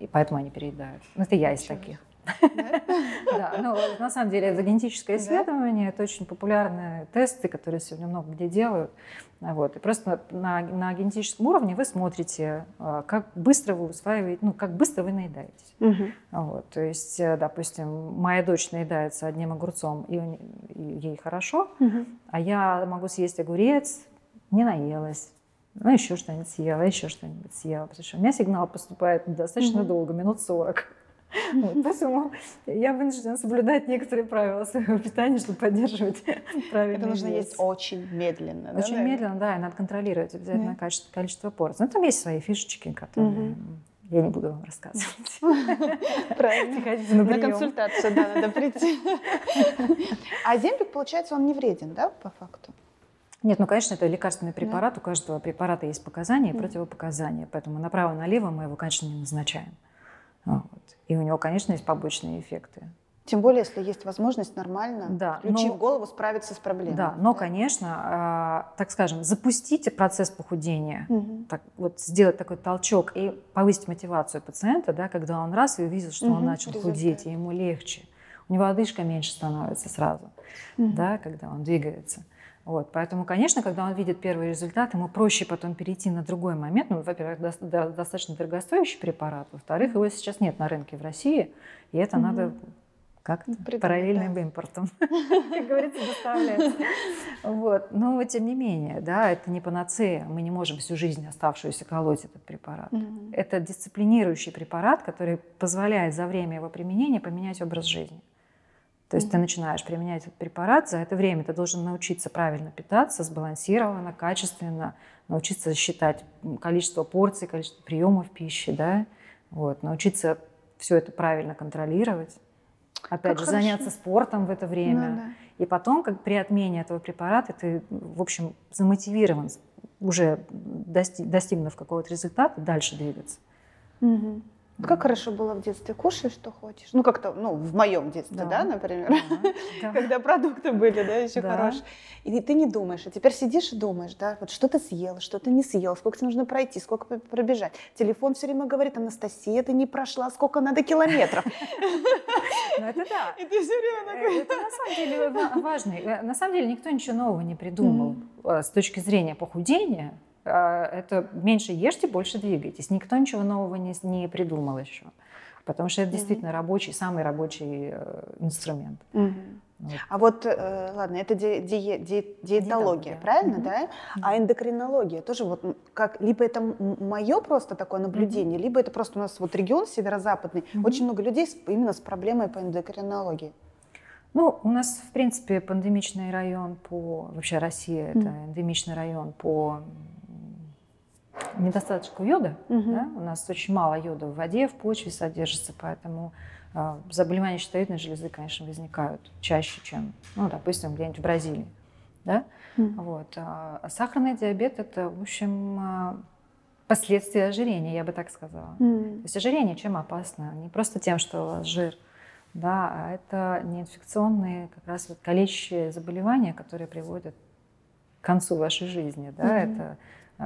B: И поэтому они переедают. Ну, это я из таких. Да, ну, на самом деле это генетическое исследование, это очень популярные тесты, которые сегодня много где делают. Вот. И просто на, на генетическом уровне вы смотрите, а, как быстро вы усваиваете, ну, как быстро вы наедаетесь. Угу. Вот. То есть, э, допустим, моя дочь наедается одним огурцом, и, и ей хорошо, угу. а я могу съесть огурец, не наелась, ну, еще что-нибудь съела, еще что-нибудь съела. Потому что у меня сигнал поступает достаточно угу. долго, минут 40. Вот, поэтому я вынуждена соблюдать некоторые правила своего питания, чтобы поддерживать правильный
A: Это нужно вес. есть очень медленно.
B: Очень да, медленно, да, и надо контролировать обязательно да. количество, количество порций. Ну, там есть свои фишечки, которые угу. я не буду вам рассказывать.
A: Правильно. на, на консультацию, да, надо прийти. А земпик, получается, он не вреден, да, по факту?
B: Нет, ну, конечно, это лекарственный препарат. Да. У каждого препарата есть показания и противопоказания. Поэтому направо-налево мы его, конечно, не назначаем. Вот. И у него, конечно, есть побочные эффекты.
A: Тем более, если есть возможность нормально,
B: да,
A: включив
B: но,
A: голову, справиться с проблемой.
B: Да, но, да? конечно, э, так скажем, запустите процесс похудения, угу. так, вот сделать такой толчок и повысить мотивацию пациента, да, когда он раз и увидел, что угу, он начал результат. худеть, и ему легче. У него одышка меньше становится сразу, угу. да, когда он двигается. Вот, поэтому, конечно, когда он видит первый результат, ему проще потом перейти на другой момент. Ну, во-первых, до, достаточно дорогостоящий препарат, во-вторых, его сейчас нет на рынке в России, и это угу. надо как Придумать, параллельным да. импортом, как говорится, доставляется. Вот. Но тем не менее, да, это не панацея. Мы не можем всю жизнь оставшуюся колоть этот препарат. Это дисциплинирующий препарат, который позволяет за время его применения поменять образ жизни. То есть mm-hmm. ты начинаешь применять этот препарат, за это время ты должен научиться правильно питаться, сбалансированно, качественно, научиться считать количество порций, количество приемов пищи, да, вот, научиться все это правильно контролировать. Опять как же, хорошо. заняться спортом в это время. Ну, да. И потом, как при отмене этого препарата, ты, в общем, замотивирован уже достиг, достигнув какого-то результата, дальше двигаться.
A: Угу. Как хорошо было в детстве, кушай, что хочешь. Ну, как-то, ну, в моем детстве, да, да например, да. когда продукты были, да, еще да. хорошие. И ты не думаешь, а теперь сидишь и думаешь, да, вот что ты съел, что ты не съел, сколько тебе нужно пройти, сколько пробежать. Телефон все время говорит, Анастасия, ты не прошла, сколько надо километров.
B: Ну, это да. И ты все время э, такой... Это на самом деле важно. Э, на самом деле никто ничего нового не придумал э, с точки зрения похудения это меньше ешьте, больше двигайтесь. Никто ничего нового не, не придумал еще. Потому что это действительно рабочий, самый рабочий э, инструмент.
A: Вот. А вот, э, ладно, это ди, ди, ди, диетология, правильно, mm да? А эндокринология тоже вот как, либо это мое просто такое наблюдение, mm либо это просто у нас вот регион северо-западный, mm очень много людей с, именно с проблемой по эндокринологии.
B: Ну, у нас, в принципе, пандемичный район по... Вообще Россия mm это эндемичный район по недостаточку йода. Угу. Да? У нас очень мало йода в воде, в почве содержится, поэтому э, заболевания щитовидной железы, конечно, возникают чаще, чем, ну, допустим, где-нибудь в Бразилии. Да? Угу. Вот. А сахарный диабет – это, в общем, э, последствия ожирения, я бы так сказала. Mm. То есть ожирение чем опасно? Не просто тем, что у вас жир, да, а это неинфекционные как раз вот калечащие заболевания, которые приводят к концу вашей жизни. Да? Mm-hmm. Это а,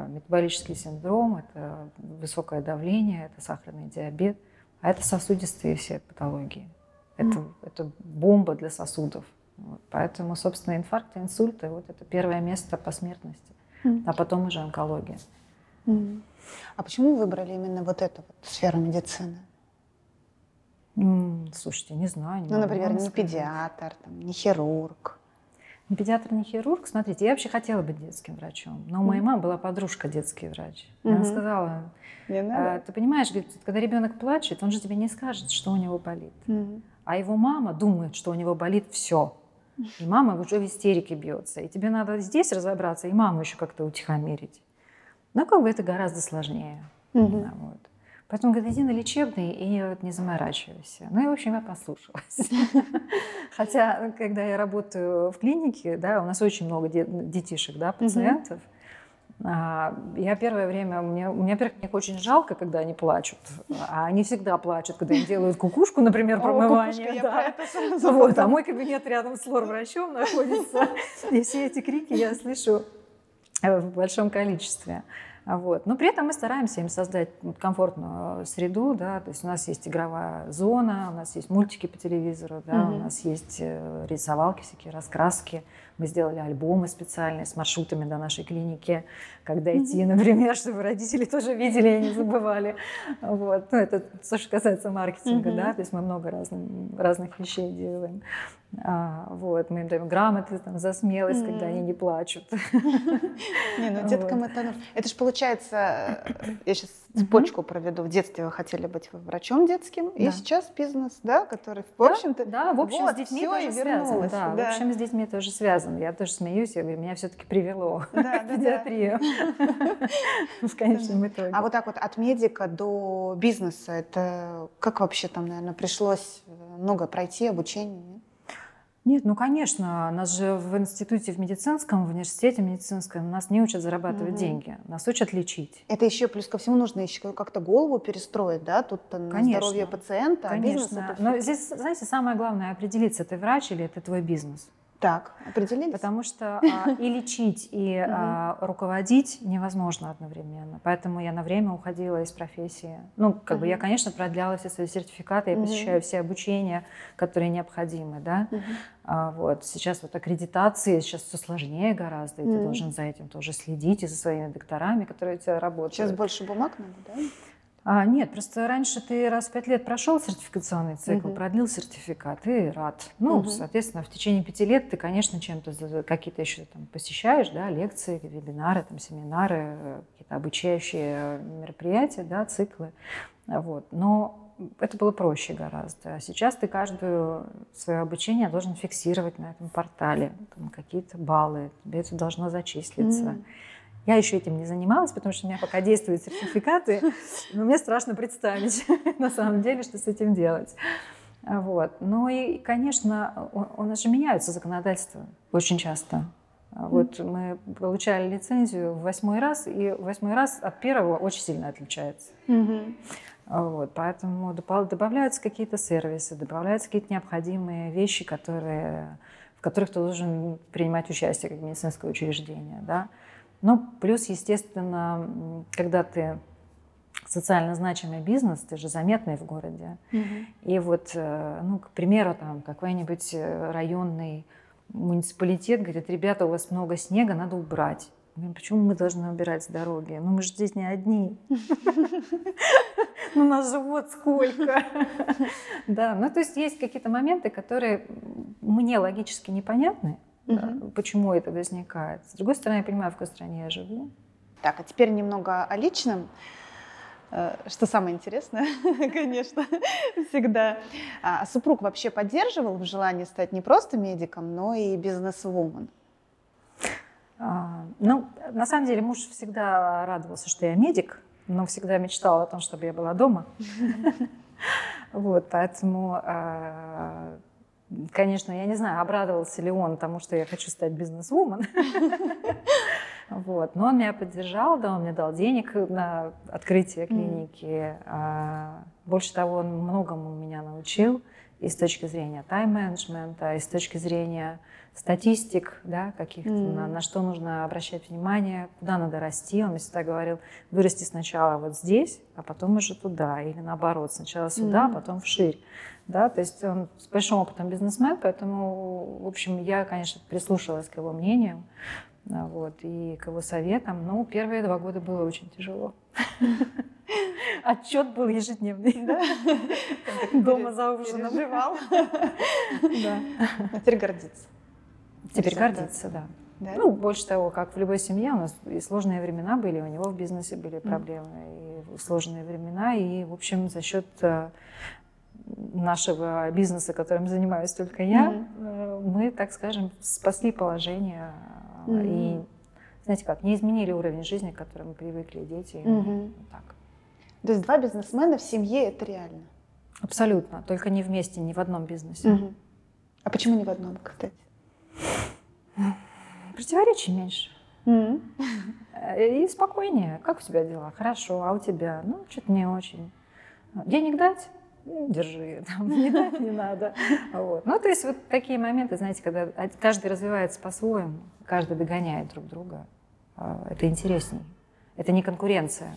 B: метаболический синдром, это высокое давление, это сахарный диабет, а это сосудистые все патологии. Это, mm. это бомба для сосудов. Вот. Поэтому, собственно, инфаркты, инсульты, вот это первое место по смертности, mm. а потом уже онкология.
A: Mm. А почему выбрали именно вот эту вот сферу медицины?
B: Слушайте, не знаю. Не
A: ну, например, не педиатр, там, не хирург.
B: Педиатр, не хирург. Смотрите, я вообще хотела быть детским врачом, но у моей мамы была подружка детский врач. Она mm сказала, а, ты понимаешь, говорит, когда ребенок плачет, он же тебе не скажет, что у него болит. mm А его мама думает, что у него болит все. И мама уже в истерике бьется. И тебе надо здесь разобраться, и маму еще как-то утихомирить. Но как бы это гораздо сложнее. mm Вот. Поэтому говорит, иди на лечебный и вот не заморачивайся. Ну и, в общем, я послушалась. Хотя, когда я работаю в клинике, да, у нас очень много детишек, да, пациентов. А, я первое время, мне, мне, во-первых, их очень жалко, когда они плачут, а они всегда плачут, когда им делают кукушку, например, промывание. О, да. вот, а мой кабинет рядом с лор-врачом находится, и все эти крики я слышу в большом количестве. Вот. Но при этом мы стараемся им создать комфортную среду, да, то есть у нас есть игровая зона, у нас есть мультики по телевизору, да, mm-hmm. у нас есть э, рисовалки всякие, раскраски, мы сделали альбомы специальные с маршрутами до нашей клиники, когда идти, например, чтобы родители тоже видели и не забывали. Вот. Ну, это то, что касается маркетинга, mm-hmm. да, то есть мы много разных, разных вещей делаем. А, вот, мы им даем грамоты там, за смелость, mm-hmm. когда они не плачут.
A: Не, ну деткам это Это же получается, я сейчас цепочку проведу. В детстве вы хотели быть врачом детским, и сейчас бизнес, да, который, в общем-то...
B: Да, в общем, с детьми тоже связано. Да, в общем, с детьми тоже связано. Я тоже смеюсь, я говорю, меня все-таки привело к педиатрию в конечном итоге.
A: А вот так вот от медика до бизнеса, это как вообще там, наверное, пришлось много пройти обучение?
B: Нет, ну конечно, нас же в институте в медицинском, в университете медицинском нас не учат зарабатывать угу. деньги, нас учат лечить.
A: Это еще плюс ко всему нужно еще как-то голову перестроить, да, тут конечно, здоровье пациента,
B: конечно. а бизнес. Это... Но здесь, знаете, самое главное определиться, ты врач или это твой бизнес.
A: Так, определились?
B: Потому что а, и лечить, и а, руководить невозможно одновременно. Поэтому я на время уходила из профессии. Ну, как бы я, конечно, продляла все свои сертификаты, я посещаю все обучения, которые необходимы, да. А, вот. Сейчас вот аккредитации, сейчас все сложнее гораздо, и ты должен за этим тоже следить, и за своими докторами, которые у тебя работают.
A: Сейчас больше бумаг надо, да?
B: А, нет, просто раньше ты раз в пять лет прошел сертификационный цикл, угу. продлил сертификат, и рад. Ну, угу. соответственно, в течение пяти лет ты, конечно, чем-то какие-то еще там посещаешь, да, лекции, вебинары, там, семинары, какие-то обучающие мероприятия, да, циклы. Вот. Но это было проще гораздо. А сейчас ты каждое свое обучение должен фиксировать на этом портале, там какие-то баллы, тебе это должно зачислиться. Mm-hmm. Я еще этим не занималась, потому что у меня пока действуют сертификаты, но мне страшно представить на самом деле, что с этим делать. Вот. Ну и, конечно, у нас же меняются законодательства очень часто. Вот мы получали лицензию в восьмой раз, и восьмой раз от первого очень сильно отличается. Mm-hmm. Вот, поэтому добавляются какие-то сервисы, добавляются какие-то необходимые вещи, которые, в которых ты должен принимать участие как медицинское учреждение. Да? Ну, плюс, естественно, когда ты социально значимый бизнес, ты же заметный в городе. Mm-hmm. И вот, э, ну, к примеру, там какой-нибудь э, районный муниципалитет говорит, ребята, у вас много снега, надо убрать. Почему мы должны убирать с дороги? Ну мы же здесь не одни. Ну нас же вот сколько. Да, ну то есть есть какие-то моменты, которые мне логически непонятны, угу. почему это возникает. С другой стороны, я понимаю, в какой стране я живу.
A: Так, а теперь немного о личном. Э, что самое интересное, конечно, всегда. А супруг вообще поддерживал в желании стать не просто медиком, но и бизнес-вумен?
B: А, ну, на самом деле, муж всегда радовался, что я медик, но всегда мечтал о том, чтобы я была дома. Вот, поэтому а, Конечно, я не знаю, обрадовался ли он тому, что я хочу стать бизнес-вумен. Вот. Но он меня поддержал, да, он мне дал денег на открытие клиники. А, больше того, он многому меня научил и с точки зрения тайм-менеджмента, и с точки зрения статистик, да, каких-то, mm. на, на что нужно обращать внимание, куда надо расти. Он мне всегда говорил, вырасти сначала вот здесь, а потом уже туда, или наоборот, сначала сюда, mm. а потом вширь. Да, то есть он с большим опытом бизнесмен, поэтому, в общем, я, конечно, прислушалась к его мнению вот, и к его советам. Но первые два года было очень тяжело. Отчет был ежедневный. Да? Дома за ужином.
A: Переживал. Да. Теперь гордится.
B: Теперь гордится, да. Да? Ну, больше того, как в любой семье, у нас и сложные времена были, у него в бизнесе были проблемы, mm. и сложные времена, и, в общем, за счет э, нашего бизнеса, которым занимаюсь только я, mm-hmm. мы, так скажем, спасли положение mm-hmm. и, знаете как, не изменили уровень жизни, к которому привыкли, дети. Mm-hmm. Вот так.
A: То есть два бизнесмена в семье это реально?
B: Абсолютно, только не вместе, не в одном бизнесе. Mm-hmm.
A: А почему не в одном, кстати?
B: Противоречий меньше. Mm-hmm. И спокойнее. Как у тебя дела? Хорошо. А у тебя? Ну, что-то не очень. Денег дать? Ну, держи, там, не дать не надо. Вот. Ну, то есть вот такие моменты, знаете, когда каждый развивается по-своему, каждый догоняет друг друга, а, это интересней. Это не конкуренция,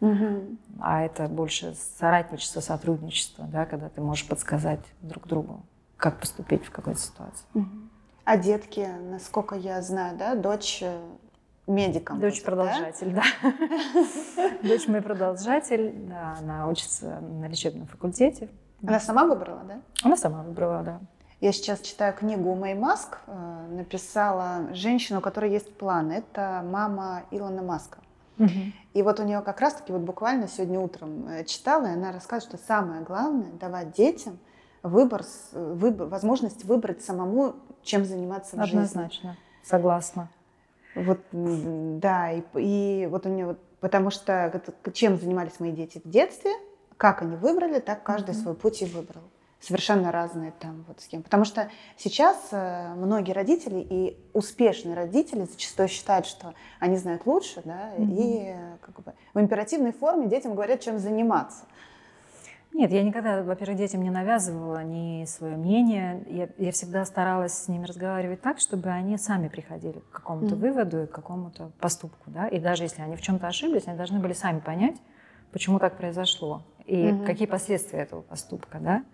B: угу. а это больше соратничество, сотрудничество, да, когда ты можешь подсказать друг другу, как поступить в какой-то ситуации. Угу.
A: А детки, насколько я знаю, да, дочь э, медиком.
B: Дочь будет, продолжатель, да. Дочь мой продолжатель, да, она учится на лечебном факультете.
A: Она сама выбрала, да?
B: Она сама выбрала, да.
A: Я сейчас читаю книгу Мэй Маск, э, написала женщину, у которой есть план. Это мама Илона Маска. Угу. И вот у нее как раз-таки вот буквально сегодня утром э, читала, и она рассказывает, что самое главное давать детям выбор, выбор возможность выбрать самому чем заниматься в жизни.
B: Однозначно, согласна.
A: Вот, да, и, и вот у меня вот, потому что чем занимались мои дети в детстве, как они выбрали, так каждый mm-hmm. свой путь и выбрал. совершенно разные там вот схемы. Потому что сейчас э, многие родители и успешные родители зачастую считают, что они знают лучше, да, mm-hmm. и как бы в императивной форме детям говорят, чем заниматься.
B: Нет, я никогда, во-первых, детям не навязывала ни свое мнение. Я, я всегда старалась с ними разговаривать так, чтобы они сами приходили к какому-то mm-hmm. выводу и к какому-то поступку. Да? И даже если они в чем-то ошиблись, они должны были сами понять, почему так произошло и mm-hmm. какие последствия этого поступка. Да?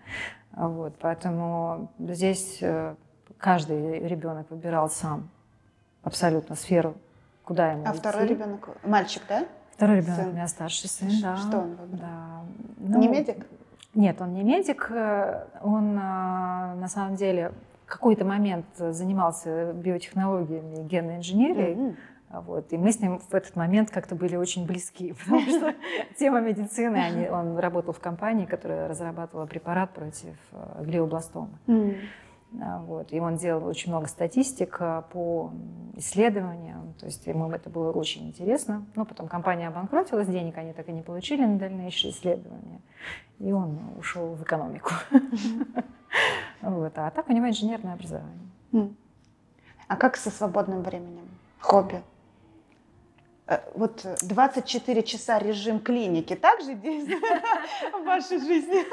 B: Вот, поэтому здесь э, каждый ребенок выбирал сам абсолютно сферу, куда ему
A: А
B: идти.
A: второй ребенок, мальчик, да?
B: Второй ребенок сын. у меня старший сын, да.
A: Что он выбрал?
B: Да.
A: Ну, не медик?
B: Нет, он не медик. Э, он э, на самом деле в какой-то момент занимался биотехнологиями и генной инженерией. Mm-hmm. Вот. И мы с ним в этот момент как-то были очень близки, потому что тема медицины, они, он работал в компании, которая разрабатывала препарат против э, глиобластомы. Mm. Вот. И он делал очень много статистик э, по исследованиям, то есть ему это было очень интересно. Но потом компания обанкротилась, денег они так и не получили на дальнейшие исследования. И он ушел в экономику. А так у него инженерное образование.
A: А как со свободным временем? Хобби? Э, вот 24 часа режим клиники также действует в вашей жизни?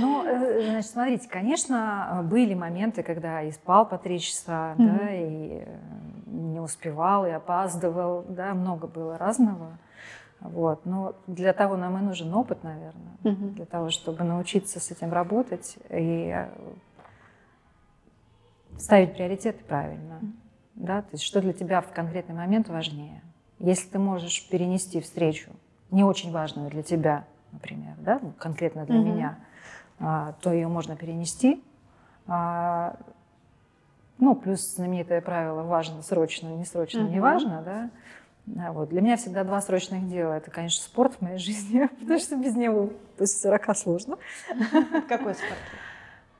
B: Ну, э, значит, смотрите, конечно, были моменты, когда и спал по три часа, mm-hmm. да, и э, не успевал, и опаздывал, да, много было разного. Вот. Но для того нам и нужен опыт, наверное, mm-hmm. для того, чтобы научиться с этим работать и ставить приоритеты правильно. Mm-hmm. Да? То есть что для тебя в конкретный момент важнее. Если ты можешь перенести встречу, не очень важную для тебя, например, да, ну, конкретно для mm-hmm. меня, а, то ее можно перенести. А, ну, плюс знаменитое правило важно срочно, не срочно, mm-hmm. не важно, да. А, вот. Для меня всегда два срочных дела. Это, конечно, спорт в моей жизни, потому что без него после 40 сложно.
A: Какой спорт?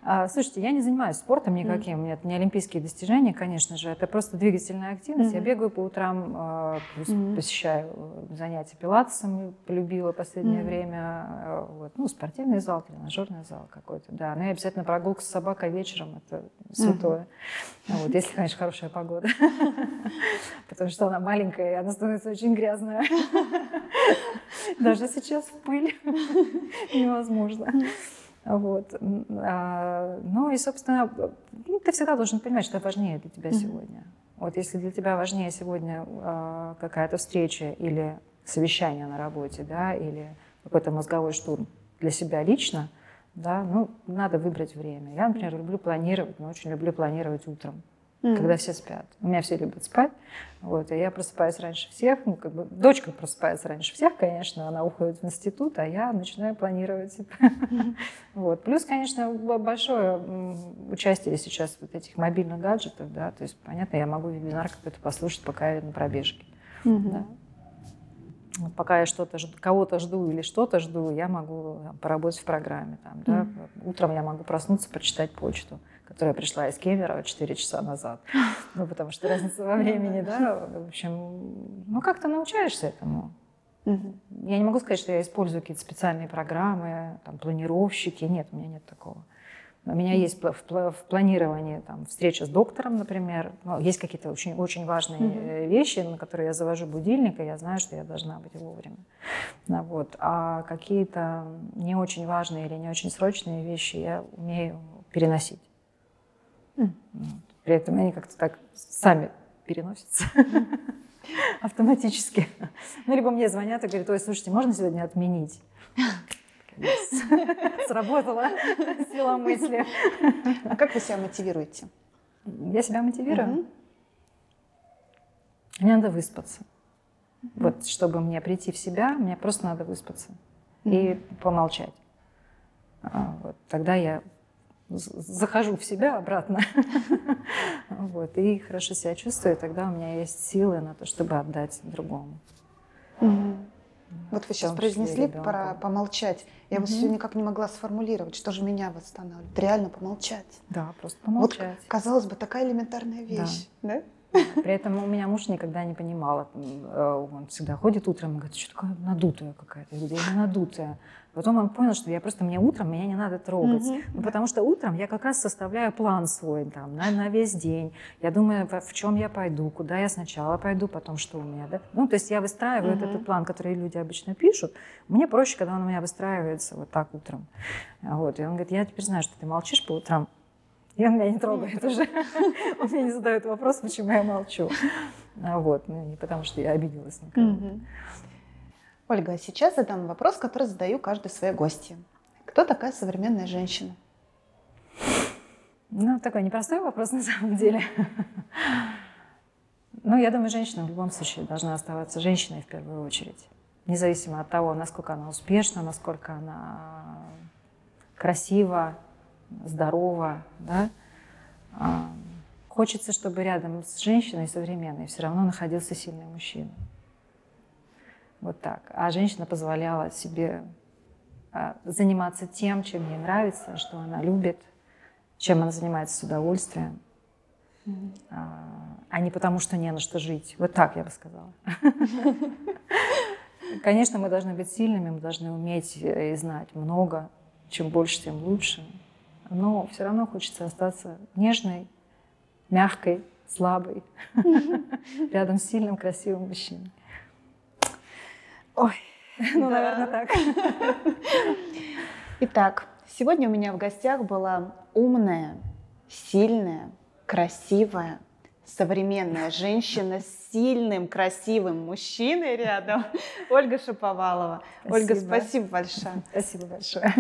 B: А, слушайте, я не занимаюсь спортом никаким, mm. нет, не олимпийские достижения, конечно же, это просто двигательная активность. Mm-hmm. Я бегаю по утрам, а, mm-hmm. посещаю э, занятия пилатесом, полюбила последнее mm-hmm. время, э, вот, ну, спортивный зал, тренажерный зал какой-то, да. Ну и обязательно прогулка с собакой вечером, это святое. Mm-hmm. Вот, если, конечно, хорошая погода. Потому что она маленькая, и она становится очень грязная. Даже сейчас в пыль невозможно. Вот. А, ну и, собственно, ну, ты всегда должен понимать, что важнее для тебя mm-hmm. сегодня. Вот если для тебя важнее сегодня а, какая-то встреча или совещание на работе, да, или какой-то мозговой штурм для себя лично, да, ну, надо выбрать время. Я, например, люблю планировать, но очень люблю планировать утром mm-hmm. когда все спят. У меня все любят спать, вот, и я просыпаюсь раньше всех, ну, как бы, дочка просыпается раньше всех, конечно, она уходит в институт, а я начинаю планировать. Mm-hmm. Вот. Плюс, конечно, большое участие сейчас вот этих мобильных гаджетов, да, то есть, понятно, я могу вебинар какой-то послушать, пока я на пробежке, mm-hmm. да. Пока я что-то кого-то жду или что-то жду, я могу там, поработать в программе. Там, да? mm-hmm. Утром я могу проснуться, прочитать почту которая пришла из Кемерово 4 часа назад. Ну, потому что разница во времени, да. В общем, ну, как-то научаешься этому. Я не могу сказать, что я использую какие-то специальные программы, там, планировщики. Нет, у меня нет такого. У меня есть в планировании там, встреча с доктором, например. Ну, есть какие-то очень, очень важные mm-hmm. вещи, на которые я завожу будильник, и я знаю, что я должна быть вовремя. Ну, вот. А какие-то не очень важные или не очень срочные вещи я умею переносить. При этом они как-то так сами переносятся автоматически. Ну, либо мне звонят и говорят, ой, слушайте, можно сегодня отменить? Сработала сила мысли.
A: А как вы себя мотивируете?
B: Я себя мотивирую. Мне надо выспаться. Вот, чтобы мне прийти в себя, мне просто надо выспаться и помолчать. А, вот, тогда я захожу в себя обратно. вот, и хорошо себя чувствую, тогда у меня есть силы на то, чтобы отдать другому.
A: Вот вы сейчас произнесли про помолчать. Я вот все никак не могла сформулировать, что же меня восстанавливает. Реально помолчать.
B: Да, просто помолчать.
A: Вот, казалось бы, такая элементарная вещь. Да?
B: При этом у меня муж никогда не понимал. Э, он всегда ходит утром и говорит, что такая надутая какая-то. Я говорю, я не надутая. Потом он понял, что я просто мне утром меня не надо трогать. Угу. Ну, потому что утром я как раз составляю план свой там, на, на весь день. Я думаю, в, в чем я пойду, куда я сначала пойду, потом что у меня. Да? Ну, то есть я выстраиваю угу. этот план, который люди обычно пишут. Мне проще, когда он у меня выстраивается вот так утром. Вот. И он говорит, я теперь знаю, что ты молчишь по утрам. И он меня не трогает уже. Он мне не задает вопрос, почему я молчу. Вот. Ну, не потому, что я обиделась на кого-то.
A: Ольга, а сейчас задам вопрос, который задаю каждой своей гости. Кто такая современная женщина?
B: Ну, такой непростой вопрос на самом деле. Ну, я думаю, женщина в любом случае должна оставаться женщиной в первую очередь. Независимо от того, насколько она успешна, насколько она красива, здорова, да. А, хочется, чтобы рядом с женщиной современной все равно находился сильный мужчина. Вот так. А женщина позволяла себе а, заниматься тем, чем ей нравится, что она любит, чем она занимается с удовольствием, mm-hmm. а не потому, что не на что жить. Вот так я бы сказала. Конечно, мы должны быть сильными, мы должны уметь и знать много. Чем больше, тем лучше. Но все равно хочется остаться нежной, мягкой, слабой, рядом с сильным, красивым мужчиной.
A: Ой, ну, наверное, так. Итак, сегодня у меня в гостях была умная, сильная, красивая, современная женщина с сильным, красивым мужчиной рядом, Ольга Шаповалова. Спасибо. Ольга, спасибо большое.
B: Спасибо большое.